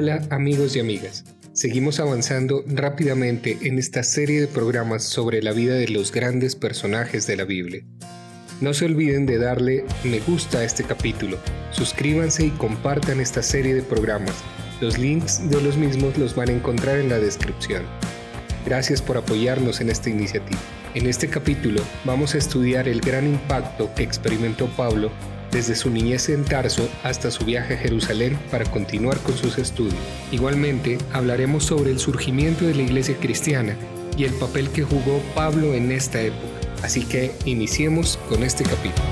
Hola amigos y amigas. Seguimos avanzando rápidamente en esta serie de programas sobre la vida de los grandes personajes de la Biblia. No se olviden de darle me gusta a este capítulo, suscríbanse y compartan esta serie de programas. Los links de los mismos los van a encontrar en la descripción. Gracias por apoyarnos en esta iniciativa. En este capítulo vamos a estudiar el gran impacto que experimentó Pablo desde su niñez en Tarso hasta su viaje a Jerusalén para continuar con sus estudios. Igualmente, hablaremos sobre el surgimiento de la iglesia cristiana y el papel que jugó Pablo en esta época. Así que iniciemos con este capítulo.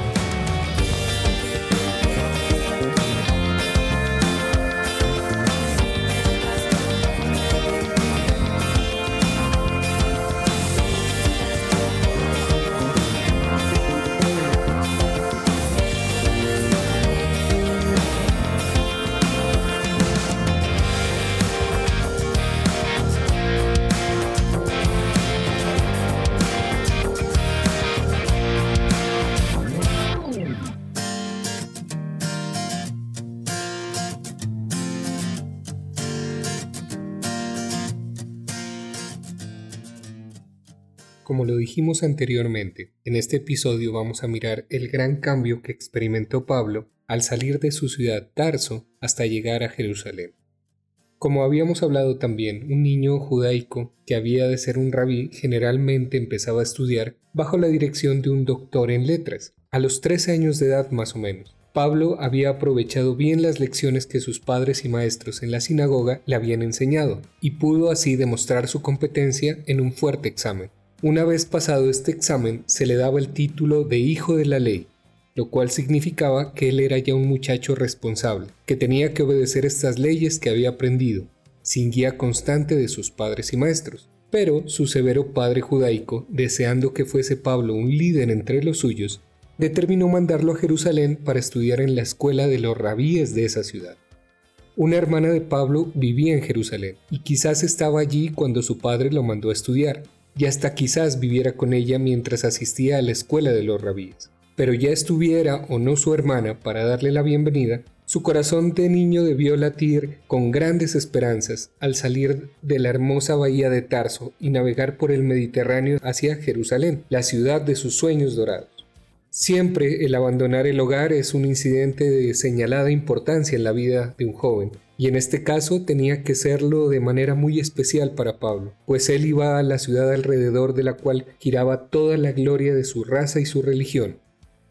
Como lo dijimos anteriormente, en este episodio vamos a mirar el gran cambio que experimentó Pablo al salir de su ciudad Tarso hasta llegar a Jerusalén. Como habíamos hablado también, un niño judaico que había de ser un rabí generalmente empezaba a estudiar bajo la dirección de un doctor en letras, a los 13 años de edad más o menos. Pablo había aprovechado bien las lecciones que sus padres y maestros en la sinagoga le habían enseñado, y pudo así demostrar su competencia en un fuerte examen. Una vez pasado este examen se le daba el título de hijo de la ley, lo cual significaba que él era ya un muchacho responsable, que tenía que obedecer estas leyes que había aprendido, sin guía constante de sus padres y maestros. Pero su severo padre judaico, deseando que fuese Pablo un líder entre los suyos, determinó mandarlo a Jerusalén para estudiar en la escuela de los rabíes de esa ciudad. Una hermana de Pablo vivía en Jerusalén y quizás estaba allí cuando su padre lo mandó a estudiar, y hasta quizás viviera con ella mientras asistía a la escuela de los rabíes. Pero ya estuviera o no su hermana para darle la bienvenida, su corazón de niño debió latir con grandes esperanzas al salir de la hermosa bahía de Tarso y navegar por el Mediterráneo hacia Jerusalén, la ciudad de sus sueños dorados. Siempre el abandonar el hogar es un incidente de señalada importancia en la vida de un joven, y en este caso tenía que serlo de manera muy especial para Pablo, pues él iba a la ciudad alrededor de la cual giraba toda la gloria de su raza y su religión.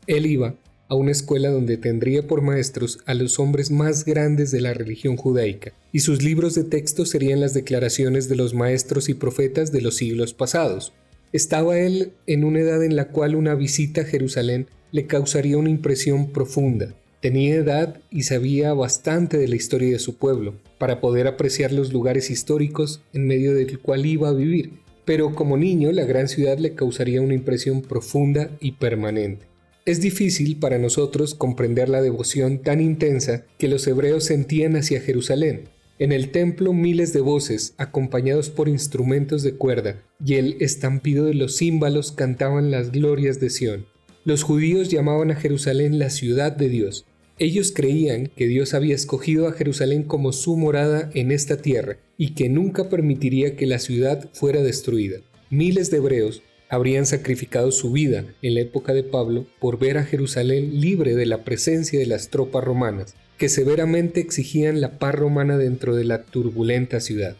Él iba a una escuela donde tendría por maestros a los hombres más grandes de la religión judaica, y sus libros de texto serían las declaraciones de los maestros y profetas de los siglos pasados. Estaba él en una edad en la cual una visita a Jerusalén le causaría una impresión profunda, Tenía edad y sabía bastante de la historia de su pueblo, para poder apreciar los lugares históricos en medio del cual iba a vivir, pero como niño la gran ciudad le causaría una impresión profunda y permanente. Es difícil para nosotros comprender la devoción tan intensa que los hebreos sentían hacia Jerusalén. En el templo miles de voces, acompañados por instrumentos de cuerda, y el estampido de los címbalos cantaban las glorias de Sión. Los judíos llamaban a Jerusalén la ciudad de Dios, ellos creían que Dios había escogido a Jerusalén como su morada en esta tierra y que nunca permitiría que la ciudad fuera destruida. Miles de hebreos habrían sacrificado su vida en la época de Pablo por ver a Jerusalén libre de la presencia de las tropas romanas, que severamente exigían la paz romana dentro de la turbulenta ciudad.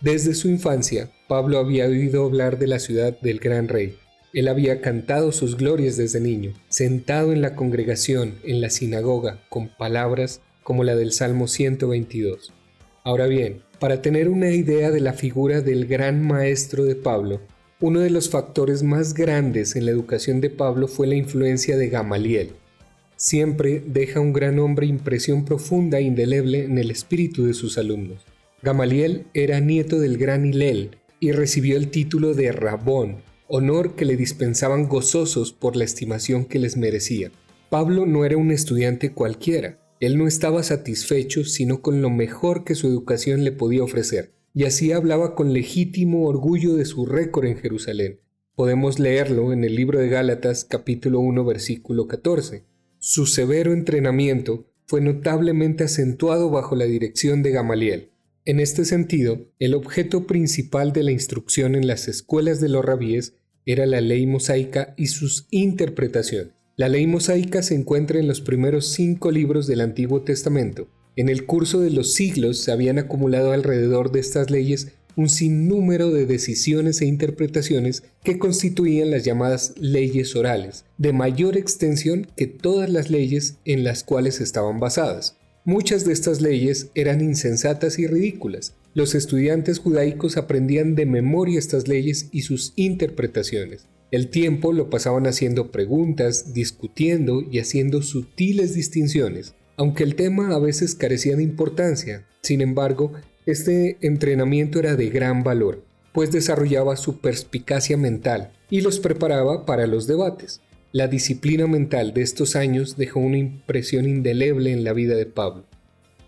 Desde su infancia, Pablo había oído hablar de la ciudad del gran rey, él había cantado sus glorias desde niño, sentado en la congregación, en la sinagoga, con palabras como la del Salmo 122. Ahora bien, para tener una idea de la figura del gran maestro de Pablo, uno de los factores más grandes en la educación de Pablo fue la influencia de Gamaliel. Siempre deja un gran hombre impresión profunda e indeleble en el espíritu de sus alumnos. Gamaliel era nieto del gran Hilel y recibió el título de Rabón, honor que le dispensaban gozosos por la estimación que les merecía. Pablo no era un estudiante cualquiera, él no estaba satisfecho sino con lo mejor que su educación le podía ofrecer, y así hablaba con legítimo orgullo de su récord en Jerusalén. Podemos leerlo en el libro de Gálatas capítulo 1 versículo 14. Su severo entrenamiento fue notablemente acentuado bajo la dirección de Gamaliel. En este sentido, el objeto principal de la instrucción en las escuelas de los rabíes era la ley mosaica y sus interpretaciones. La ley mosaica se encuentra en los primeros cinco libros del Antiguo Testamento. En el curso de los siglos se habían acumulado alrededor de estas leyes un sinnúmero de decisiones e interpretaciones que constituían las llamadas leyes orales, de mayor extensión que todas las leyes en las cuales estaban basadas. Muchas de estas leyes eran insensatas y ridículas. Los estudiantes judaicos aprendían de memoria estas leyes y sus interpretaciones. El tiempo lo pasaban haciendo preguntas, discutiendo y haciendo sutiles distinciones. Aunque el tema a veces carecía de importancia, sin embargo, este entrenamiento era de gran valor, pues desarrollaba su perspicacia mental y los preparaba para los debates. La disciplina mental de estos años dejó una impresión indeleble en la vida de Pablo.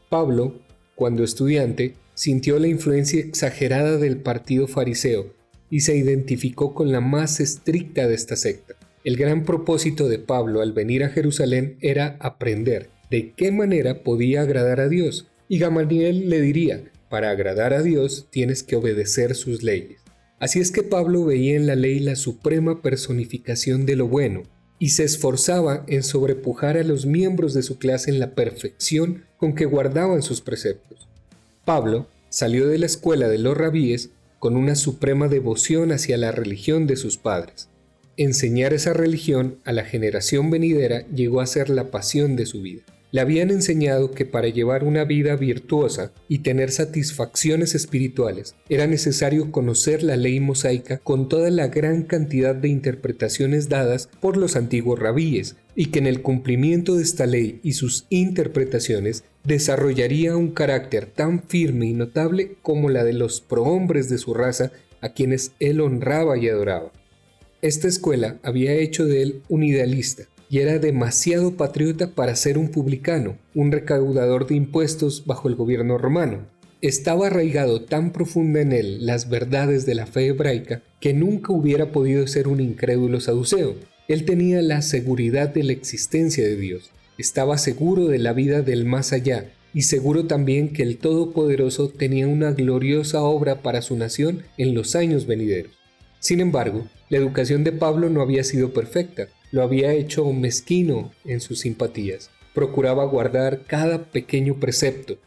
Pablo, cuando estudiante, sintió la influencia exagerada del partido fariseo y se identificó con la más estricta de esta secta. El gran propósito de Pablo al venir a Jerusalén era aprender de qué manera podía agradar a Dios, y Gamaliel le diría, para agradar a Dios tienes que obedecer sus leyes. Así es que Pablo veía en la ley la suprema personificación de lo bueno y se esforzaba en sobrepujar a los miembros de su clase en la perfección con que guardaban sus preceptos. Pablo salió de la escuela de los rabíes con una suprema devoción hacia la religión de sus padres. Enseñar esa religión a la generación venidera llegó a ser la pasión de su vida. Le habían enseñado que para llevar una vida virtuosa y tener satisfacciones espirituales era necesario conocer la ley mosaica con toda la gran cantidad de interpretaciones dadas por los antiguos rabíes y que en el cumplimiento de esta ley y sus interpretaciones desarrollaría un carácter tan firme y notable como la de los prohombres de su raza a quienes él honraba y adoraba. Esta escuela había hecho de él un idealista, y era demasiado patriota para ser un publicano, un recaudador de impuestos bajo el gobierno romano. Estaba arraigado tan profunda en él las verdades de la fe hebraica que nunca hubiera podido ser un incrédulo saduceo. Él tenía la seguridad de la existencia de Dios, estaba seguro de la vida del más allá y seguro también que el Todopoderoso tenía una gloriosa obra para su nación en los años venideros. Sin embargo, la educación de Pablo no había sido perfecta, lo había hecho mezquino en sus simpatías. Procuraba guardar cada pequeño precepto,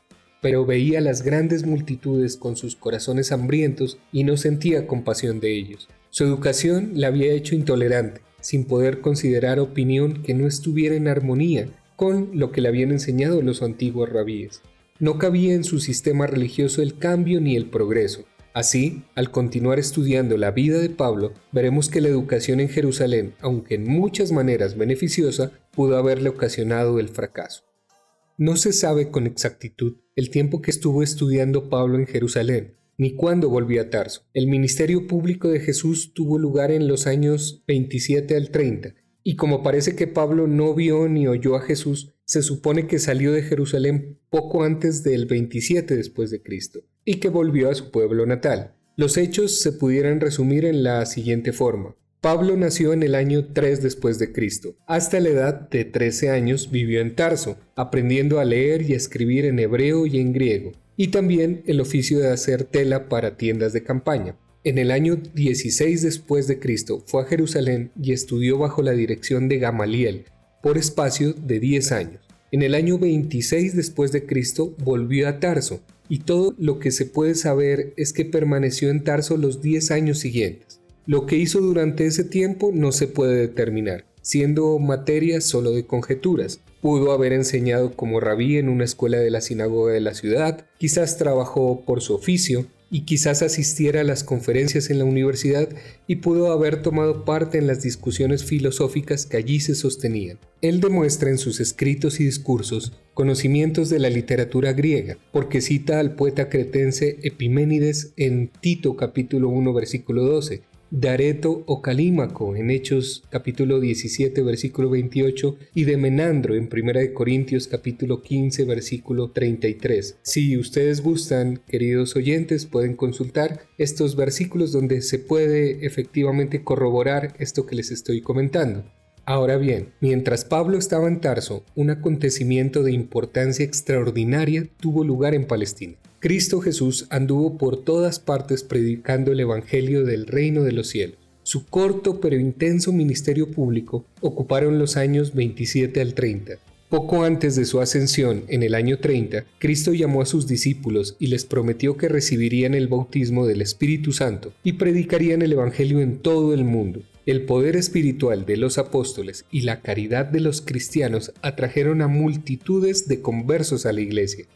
pero veía las grandes multitudes con sus corazones hambrientos y no sentía compasión de ellos. Su educación la había hecho intolerante, sin poder considerar opinión que no estuviera en armonía con lo que le habían enseñado los antiguos rabíes. No cabía en su sistema religioso el cambio ni el progreso. Así, al continuar estudiando la vida de Pablo, veremos que la educación en Jerusalén, aunque en muchas maneras beneficiosa, pudo haberle ocasionado el fracaso. No se sabe con exactitud el tiempo que estuvo estudiando Pablo en Jerusalén, ni cuándo volvió a Tarso. El ministerio público de Jesús tuvo lugar en los años 27 al 30, y como parece que Pablo no vio ni oyó a Jesús, se supone que salió de Jerusalén poco antes del 27 después de Cristo y que volvió a su pueblo natal. Los hechos se pudieran resumir en la siguiente forma. Pablo nació en el año 3 después de Cristo. Hasta la edad de 13 años vivió en Tarso, aprendiendo a leer y a escribir en hebreo y en griego, y también el oficio de hacer tela para tiendas de campaña. En el año 16 después de Cristo fue a Jerusalén y estudió bajo la dirección de Gamaliel por espacio de 10 años. En el año 26 después de Cristo volvió a Tarso y todo lo que se puede saber es que permaneció en Tarso los 10 años siguientes. Lo que hizo durante ese tiempo no se puede determinar, siendo materia solo de conjeturas. Pudo haber enseñado como rabí en una escuela de la sinagoga de la ciudad, quizás trabajó por su oficio, y quizás asistiera a las conferencias en la universidad y pudo haber tomado parte en las discusiones filosóficas que allí se sostenían. Él demuestra en sus escritos y discursos conocimientos de la literatura griega, porque cita al poeta cretense Epiménides en Tito capítulo 1 versículo 12, Dareto o Calímaco en Hechos capítulo 17 versículo 28 y de Menandro en 1 Corintios capítulo 15 versículo 33. Si ustedes gustan, queridos oyentes, pueden consultar estos versículos donde se puede efectivamente corroborar esto que les estoy comentando. Ahora bien, mientras Pablo estaba en Tarso, un acontecimiento de importancia extraordinaria tuvo lugar en Palestina. Cristo Jesús anduvo por todas partes predicando el Evangelio del reino de los cielos. Su corto pero intenso ministerio público ocuparon los años 27 al 30. Poco antes de su ascensión, en el año 30, Cristo llamó a sus discípulos y les prometió que recibirían el bautismo del Espíritu Santo y predicarían el Evangelio en todo el mundo. El poder espiritual de los apóstoles y la caridad de los cristianos atrajeron a multitudes de conversos a la iglesia.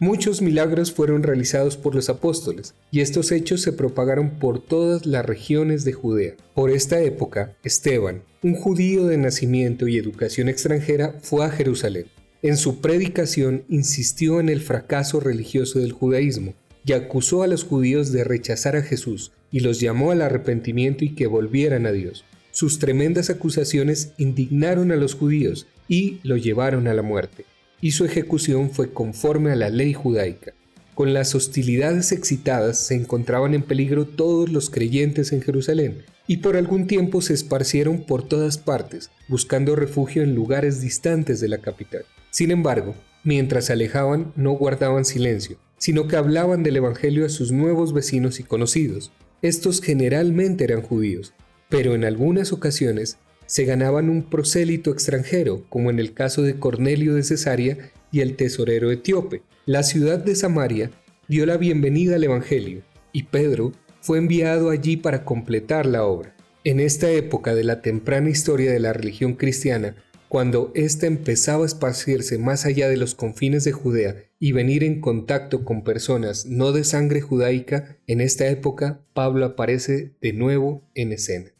Muchos milagros fueron realizados por los apóstoles, y estos hechos se propagaron por todas las regiones de Judea. Por esta época, Esteban, un judío de nacimiento y educación extranjera, fue a Jerusalén. En su predicación insistió en el fracaso religioso del judaísmo y acusó a los judíos de rechazar a Jesús y los llamó al arrepentimiento y que volvieran a Dios. Sus tremendas acusaciones indignaron a los judíos y lo llevaron a la muerte, y su ejecución fue conforme a la ley judaica. Con las hostilidades excitadas se encontraban en peligro todos los creyentes en Jerusalén, y por algún tiempo se esparcieron por todas partes, buscando refugio en lugares distantes de la capital. Sin embargo, mientras se alejaban no guardaban silencio, sino que hablaban del Evangelio a sus nuevos vecinos y conocidos. Estos generalmente eran judíos, pero en algunas ocasiones se ganaban un prosélito extranjero, como en el caso de Cornelio de Cesarea y el tesorero etíope. La ciudad de Samaria dio la bienvenida al Evangelio, y Pedro fue enviado allí para completar la obra. En esta época de la temprana historia de la religión cristiana, cuando ésta empezaba a esparcirse más allá de los confines de Judea y venir en contacto con personas no de sangre judaica, en esta época Pablo aparece de nuevo en escena.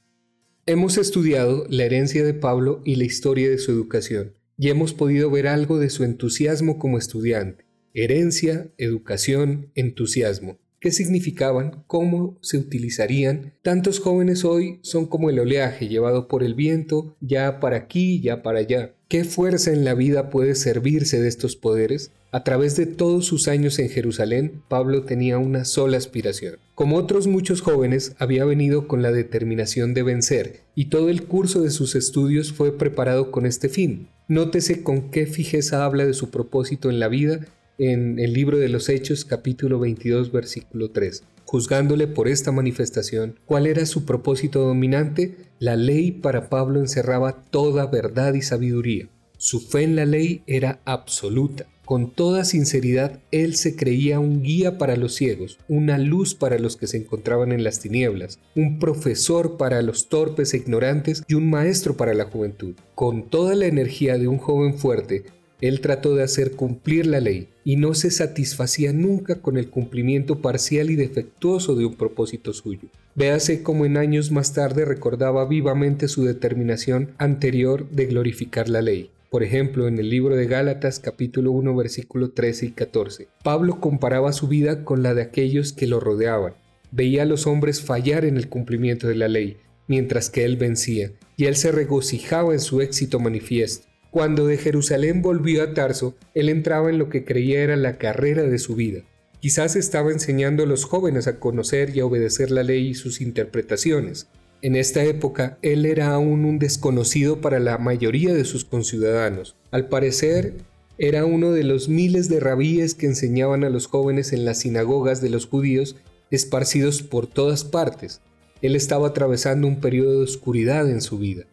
Hemos estudiado la herencia de Pablo y la historia de su educación, y hemos podido ver algo de su entusiasmo como estudiante. Herencia, educación, entusiasmo qué significaban, cómo se utilizarían. Tantos jóvenes hoy son como el oleaje llevado por el viento, ya para aquí, ya para allá. ¿Qué fuerza en la vida puede servirse de estos poderes? A través de todos sus años en Jerusalén, Pablo tenía una sola aspiración. Como otros muchos jóvenes, había venido con la determinación de vencer, y todo el curso de sus estudios fue preparado con este fin. Nótese con qué fijeza habla de su propósito en la vida en el libro de los Hechos capítulo 22 versículo 3. Juzgándole por esta manifestación, ¿cuál era su propósito dominante? La ley para Pablo encerraba toda verdad y sabiduría. Su fe en la ley era absoluta. Con toda sinceridad, él se creía un guía para los ciegos, una luz para los que se encontraban en las tinieblas, un profesor para los torpes e ignorantes y un maestro para la juventud. Con toda la energía de un joven fuerte, él trató de hacer cumplir la ley y no se satisfacía nunca con el cumplimiento parcial y defectuoso de un propósito suyo. Véase cómo en años más tarde recordaba vivamente su determinación anterior de glorificar la ley. Por ejemplo, en el libro de Gálatas capítulo 1 versículo 13 y 14, Pablo comparaba su vida con la de aquellos que lo rodeaban. Veía a los hombres fallar en el cumplimiento de la ley, mientras que él vencía, y él se regocijaba en su éxito manifiesto. Cuando de Jerusalén volvió a Tarso, él entraba en lo que creía era la carrera de su vida. Quizás estaba enseñando a los jóvenes a conocer y a obedecer la ley y sus interpretaciones. En esta época, él era aún un desconocido para la mayoría de sus conciudadanos. Al parecer, era uno de los miles de rabíes que enseñaban a los jóvenes en las sinagogas de los judíos esparcidos por todas partes. Él estaba atravesando un periodo de oscuridad en su vida.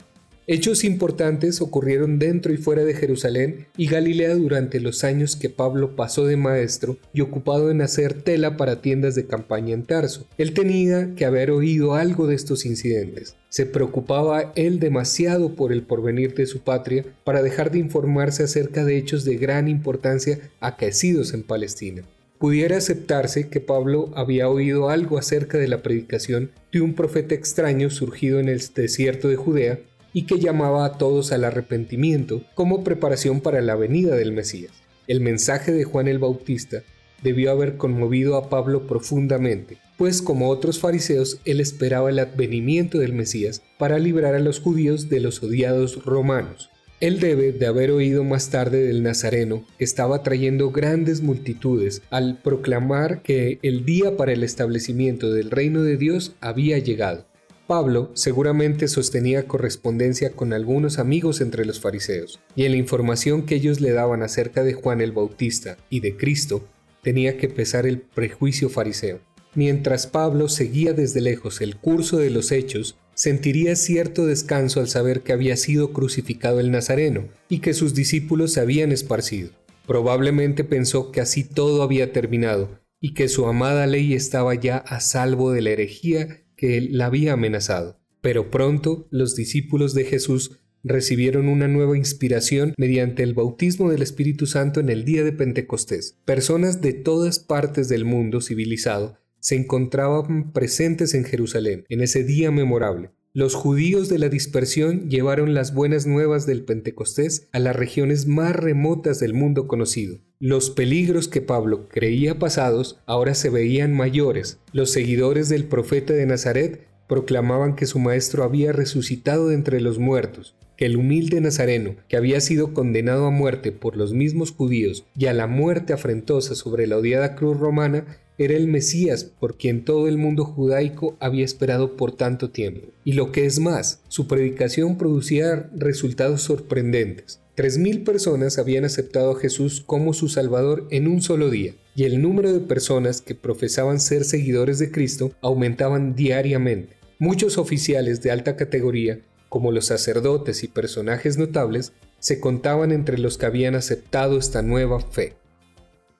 Hechos importantes ocurrieron dentro y fuera de Jerusalén y Galilea durante los años que Pablo pasó de maestro y ocupado en hacer tela para tiendas de campaña en Tarso. Él tenía que haber oído algo de estos incidentes. Se preocupaba él demasiado por el porvenir de su patria para dejar de informarse acerca de hechos de gran importancia acaecidos en Palestina pudiera aceptarse que Pablo había oído algo acerca de la predicación de un profeta extraño surgido en el desierto de Judea y que llamaba a todos al arrepentimiento como preparación para la venida del Mesías. El mensaje de Juan el Bautista debió haber conmovido a Pablo profundamente, pues como otros fariseos él esperaba el advenimiento del Mesías para librar a los judíos de los odiados romanos. Él debe de haber oído más tarde del Nazareno, que estaba trayendo grandes multitudes al proclamar que el día para el establecimiento del reino de Dios había llegado. Pablo seguramente sostenía correspondencia con algunos amigos entre los fariseos, y en la información que ellos le daban acerca de Juan el Bautista y de Cristo tenía que pesar el prejuicio fariseo. Mientras Pablo seguía desde lejos el curso de los hechos, sentiría cierto descanso al saber que había sido crucificado el Nazareno y que sus discípulos se habían esparcido. Probablemente pensó que así todo había terminado y que su amada ley estaba ya a salvo de la herejía que la había amenazado. Pero pronto los discípulos de Jesús recibieron una nueva inspiración mediante el bautismo del Espíritu Santo en el día de Pentecostés. Personas de todas partes del mundo civilizado se encontraban presentes en Jerusalén en ese día memorable. Los judíos de la dispersión llevaron las buenas nuevas del Pentecostés a las regiones más remotas del mundo conocido. Los peligros que Pablo creía pasados ahora se veían mayores. Los seguidores del profeta de Nazaret proclamaban que su maestro había resucitado de entre los muertos, que el humilde Nazareno, que había sido condenado a muerte por los mismos judíos y a la muerte afrentosa sobre la odiada cruz romana, era el Mesías por quien todo el mundo judaico había esperado por tanto tiempo. Y lo que es más, su predicación producía resultados sorprendentes. Tres mil personas habían aceptado a Jesús como su Salvador en un solo día, y el número de personas que profesaban ser seguidores de Cristo aumentaban diariamente. Muchos oficiales de alta categoría, como los sacerdotes y personajes notables, se contaban entre los que habían aceptado esta nueva fe.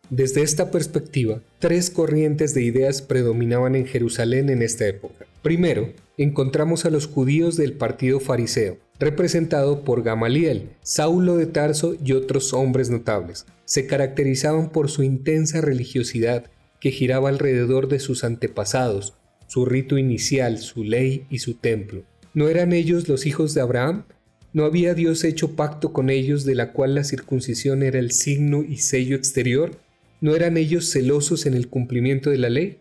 Desde esta perspectiva, tres corrientes de ideas predominaban en Jerusalén en esta época. Primero, encontramos a los judíos del partido fariseo, representado por Gamaliel, Saulo de Tarso y otros hombres notables. Se caracterizaban por su intensa religiosidad que giraba alrededor de sus antepasados, su rito inicial, su ley y su templo. ¿No eran ellos los hijos de Abraham? ¿No había Dios hecho pacto con ellos de la cual la circuncisión era el signo y sello exterior? ¿No eran ellos celosos en el cumplimiento de la ley?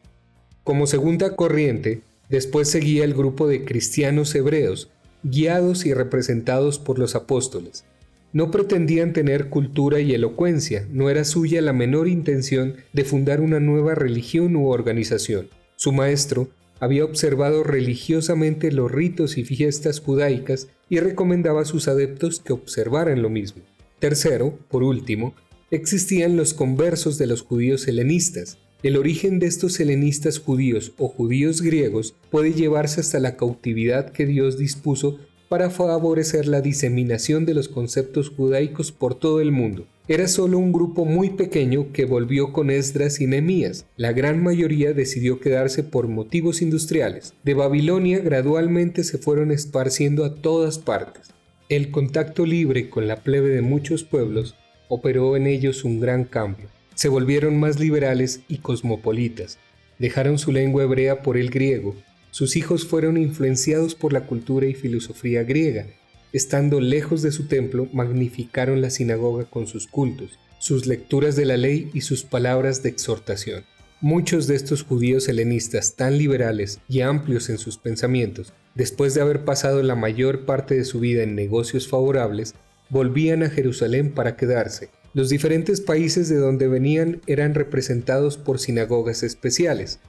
Como segunda corriente, después seguía el grupo de cristianos hebreos, guiados y representados por los apóstoles. No pretendían tener cultura y elocuencia, no era suya la menor intención de fundar una nueva religión u organización. Su maestro había observado religiosamente los ritos y fiestas judaicas y recomendaba a sus adeptos que observaran lo mismo. Tercero, por último, existían los conversos de los judíos helenistas. El origen de estos helenistas judíos o judíos griegos puede llevarse hasta la cautividad que Dios dispuso para favorecer la diseminación de los conceptos judaicos por todo el mundo. Era solo un grupo muy pequeño que volvió con Esdras y Nehemías. La gran mayoría decidió quedarse por motivos industriales. De Babilonia gradualmente se fueron esparciendo a todas partes. El contacto libre con la plebe de muchos pueblos operó en ellos un gran cambio. Se volvieron más liberales y cosmopolitas. Dejaron su lengua hebrea por el griego. Sus hijos fueron influenciados por la cultura y filosofía griega. Estando lejos de su templo, magnificaron la sinagoga con sus cultos, sus lecturas de la ley y sus palabras de exhortación. Muchos de estos judíos helenistas tan liberales y amplios en sus pensamientos, después de haber pasado la mayor parte de su vida en negocios favorables, volvían a Jerusalén para quedarse. Los diferentes países de donde venían eran representados por sinagogas especiales.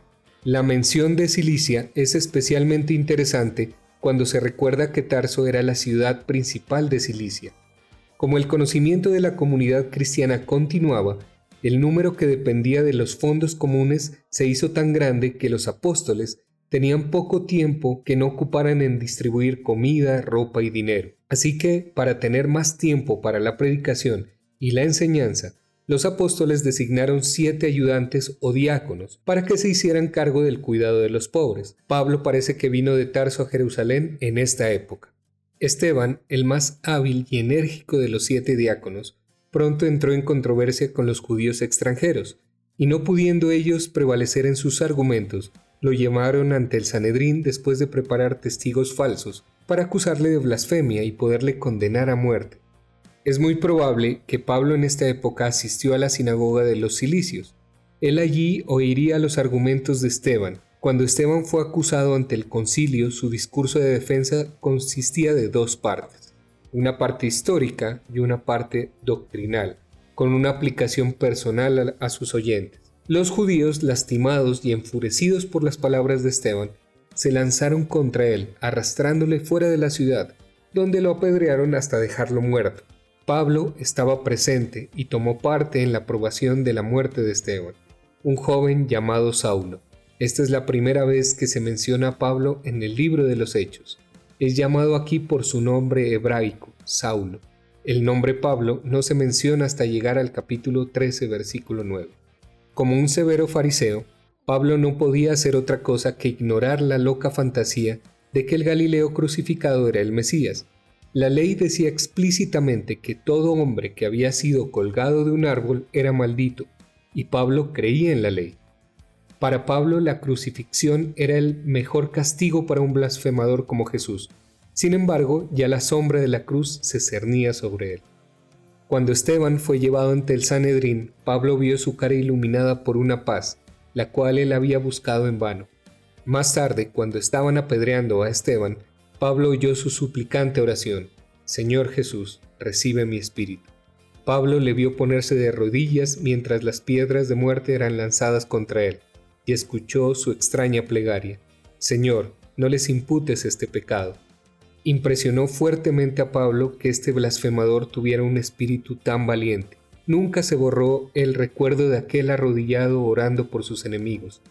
La mención de Cilicia es especialmente interesante cuando se recuerda que Tarso era la ciudad principal de Cilicia. Como el conocimiento de la comunidad cristiana continuaba, el número que dependía de los fondos comunes se hizo tan grande que los apóstoles tenían poco tiempo que no ocuparan en distribuir comida, ropa y dinero. Así que, para tener más tiempo para la predicación y la enseñanza, los apóstoles designaron siete ayudantes o diáconos para que se hicieran cargo del cuidado de los pobres. Pablo parece que vino de Tarso a Jerusalén en esta época. Esteban, el más hábil y enérgico de los siete diáconos, pronto entró en controversia con los judíos extranjeros, y no pudiendo ellos prevalecer en sus argumentos, lo llamaron ante el Sanedrín después de preparar testigos falsos para acusarle de blasfemia y poderle condenar a muerte. Es muy probable que Pablo en esta época asistió a la sinagoga de los Cilicios. Él allí oiría los argumentos de Esteban. Cuando Esteban fue acusado ante el concilio, su discurso de defensa consistía de dos partes, una parte histórica y una parte doctrinal, con una aplicación personal a, sus oyentes. Los judíos, lastimados y enfurecidos por las palabras de Esteban, se lanzaron contra él, arrastrándole fuera de la ciudad, donde lo apedrearon hasta dejarlo muerto. Pablo estaba presente y tomó parte en la aprobación de la muerte de Esteban, un joven llamado Saulo. Esta es la primera vez que se menciona a Pablo en el libro de los Hechos. Es llamado aquí por su nombre hebraico, Saulo. El nombre Pablo no se menciona hasta llegar al capítulo 13, versículo 9. Como un severo fariseo, Pablo no podía hacer otra cosa que ignorar la loca fantasía de que el Galileo crucificado era el Mesías, la ley decía explícitamente que todo hombre que había sido colgado de un árbol era maldito, y Pablo creía en la ley. Para Pablo la crucifixión era el mejor castigo para un blasfemador como Jesús. Sin embargo, ya la sombra de la cruz se cernía sobre él. Cuando Esteban fue llevado ante el Sanedrín, Pablo vio su cara iluminada por una paz, la cual él había buscado en vano. Más tarde, cuando estaban apedreando a Esteban, Pablo oyó su suplicante oración, Señor Jesús, recibe mi espíritu. Pablo le vio ponerse de rodillas mientras las piedras de muerte eran lanzadas contra él, y escuchó su extraña plegaria, Señor, no les imputes este pecado. Impresionó fuertemente a Pablo que este blasfemador tuviera un espíritu tan valiente. Nunca se borró el recuerdo de aquel arrodillado orando por sus enemigos.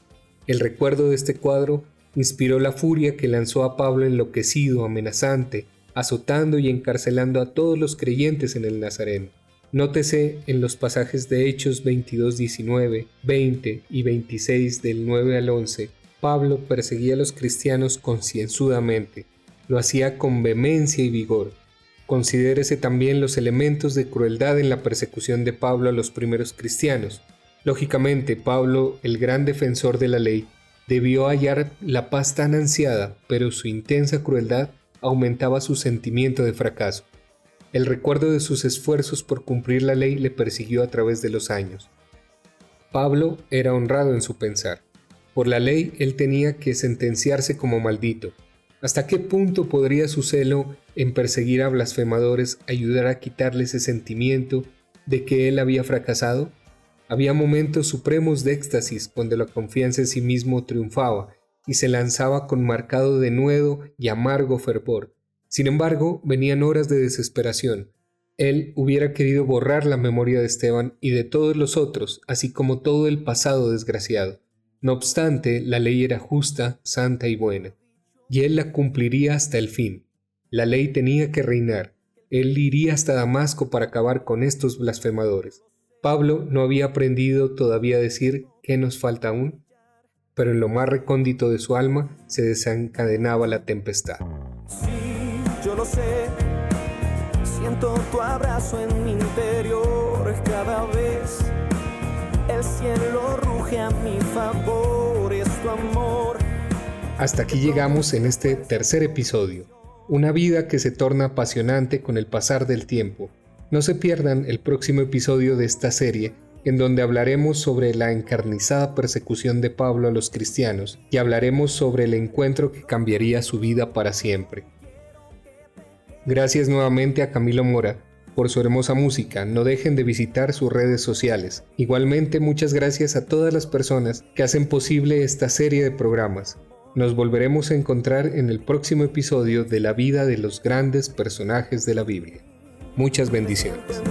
El recuerdo de este cuadro inspiró la furia que lanzó a Pablo enloquecido, amenazante, azotando y encarcelando a todos los creyentes en el Nazareno. Nótese en los pasajes de Hechos 22, 19, 20 y 26 del 9 al 11, Pablo perseguía a los cristianos concienzudamente, lo hacía con vehemencia y vigor. Considérese también los elementos de crueldad en la persecución de Pablo a los primeros cristianos. Lógicamente, Pablo, el gran defensor de la ley, Debió hallar la paz tan ansiada, pero su intensa crueldad aumentaba su sentimiento de fracaso. El recuerdo de sus esfuerzos por cumplir la ley le persiguió a través de los años. Pablo era honrado en su pensar. Por la ley él tenía que sentenciarse como maldito. ¿Hasta qué punto podría su celo en perseguir a blasfemadores ayudar a quitarle ese sentimiento de que él había fracasado? Había momentos supremos de éxtasis cuando la confianza en sí mismo triunfaba y se lanzaba con marcado denuedo y amargo fervor. Sin embargo, venían horas de desesperación. Él hubiera querido borrar la memoria de Esteban y de todos los otros, así como todo el pasado desgraciado. No obstante, la ley era justa, santa y buena, y él la cumpliría hasta el fin. La ley tenía que reinar. Él iría hasta Damasco para acabar con estos blasfemadores. Pablo no había aprendido todavía a decir qué nos falta aún, pero en lo más recóndito de su alma se desencadenaba la tempestad. Sí, yo lo sé, siento tu abrazo en mi interior cada vez. El cielo ruge a mi favor, es tu amor. Hasta aquí llegamos en este tercer episodio, una vida que se torna apasionante con el pasar del tiempo no se pierdan el próximo episodio de esta serie, en donde hablaremos sobre la encarnizada persecución de Pablo a los cristianos y hablaremos sobre el encuentro que cambiaría su vida para siempre. Gracias nuevamente a Camilo Mora por su hermosa música. No dejen de visitar sus redes sociales. Igualmente muchas gracias a todas las personas que hacen posible esta serie de programas. Nos volveremos a encontrar en el próximo episodio de la vida de los grandes personajes de la Biblia. Muchas bendiciones.